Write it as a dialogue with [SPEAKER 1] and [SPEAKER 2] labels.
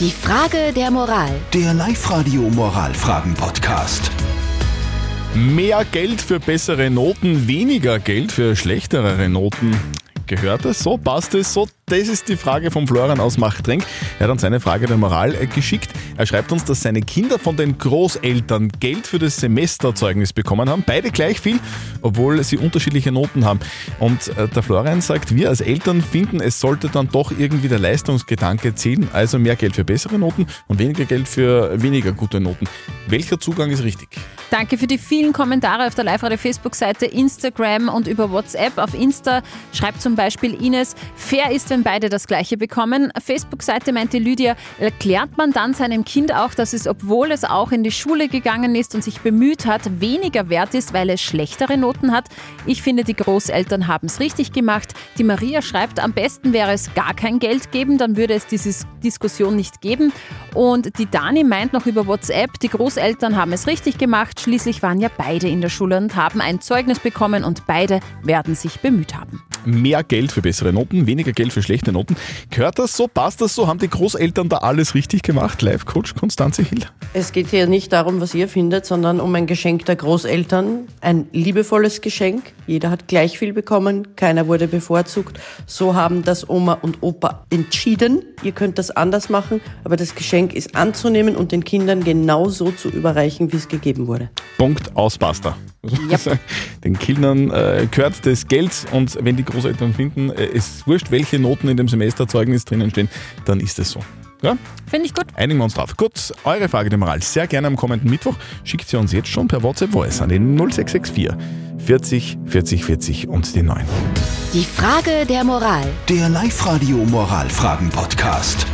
[SPEAKER 1] Die Frage der Moral.
[SPEAKER 2] Der Live-Radio Moralfragen-Podcast.
[SPEAKER 3] Mehr Geld für bessere Noten, weniger Geld für schlechtere Noten. Gehört das so? Passt es so? Das ist die Frage von Florian aus Machtrenk. Er hat uns seine Frage der Moral äh, geschickt. Er schreibt uns, dass seine Kinder von den Großeltern Geld für das Semesterzeugnis bekommen haben. Beide gleich viel, obwohl sie unterschiedliche Noten haben. Und äh, der Florian sagt, wir als Eltern finden, es sollte dann doch irgendwie der Leistungsgedanke zählen. Also mehr Geld für bessere Noten und weniger Geld für weniger gute Noten. Welcher Zugang ist richtig?
[SPEAKER 4] Danke für die vielen Kommentare auf der Live-Radio-Facebook-Seite, Instagram und über WhatsApp. Auf Insta schreibt zum Beispiel Ines, fair ist, wenn beide das Gleiche bekommen. Facebook-Seite meinte Lydia, erklärt man dann seinem Kind auch, dass es, obwohl es auch in die Schule gegangen ist und sich bemüht hat, weniger wert ist, weil es schlechtere Noten hat? Ich finde, die Großeltern haben es richtig gemacht. Die Maria schreibt, am besten wäre es gar kein Geld geben, dann würde es diese Diskussion nicht geben. Und die Dani meint noch über WhatsApp, die Großeltern haben es richtig gemacht. Schließlich waren ja beide in der Schule und haben ein Zeugnis bekommen und beide werden sich bemüht haben.
[SPEAKER 3] Mehr Geld für bessere Noten, weniger Geld für schlechte Noten. Gehört das so? Passt das so? Haben die Großeltern da alles richtig gemacht? Live-Coach Konstanze Hill.
[SPEAKER 5] Es geht hier nicht darum, was ihr findet, sondern um ein Geschenk der Großeltern. Ein liebevolles Geschenk. Jeder hat gleich viel bekommen, keiner wurde bevorzugt. So haben das Oma und Opa entschieden. Ihr könnt das anders machen, aber das Geschenk ist anzunehmen und den Kindern genau so zu überreichen, wie es gegeben wurde.
[SPEAKER 3] Punkt aus Basta. Yep. Den Kindern äh, gehört das Geld und wenn die Großeltern finden, äh, es ist wurscht, welche Noten in dem Semesterzeugnis drinnen stehen, dann ist es so. Ja?
[SPEAKER 4] Finde ich gut.
[SPEAKER 3] Einigen wir uns drauf. Gut, eure Frage der Moral sehr gerne am kommenden Mittwoch. Schickt sie uns jetzt schon per WhatsApp Voice an den 0664 40 40 40 und den 9.
[SPEAKER 1] Die Frage der Moral.
[SPEAKER 2] Der Live-Radio Moralfragen-Podcast.